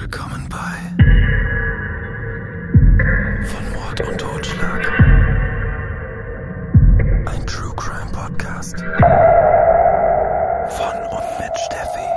Willkommen bei Von Mord und Totschlag. Ein True Crime Podcast. Von und mit Steffi.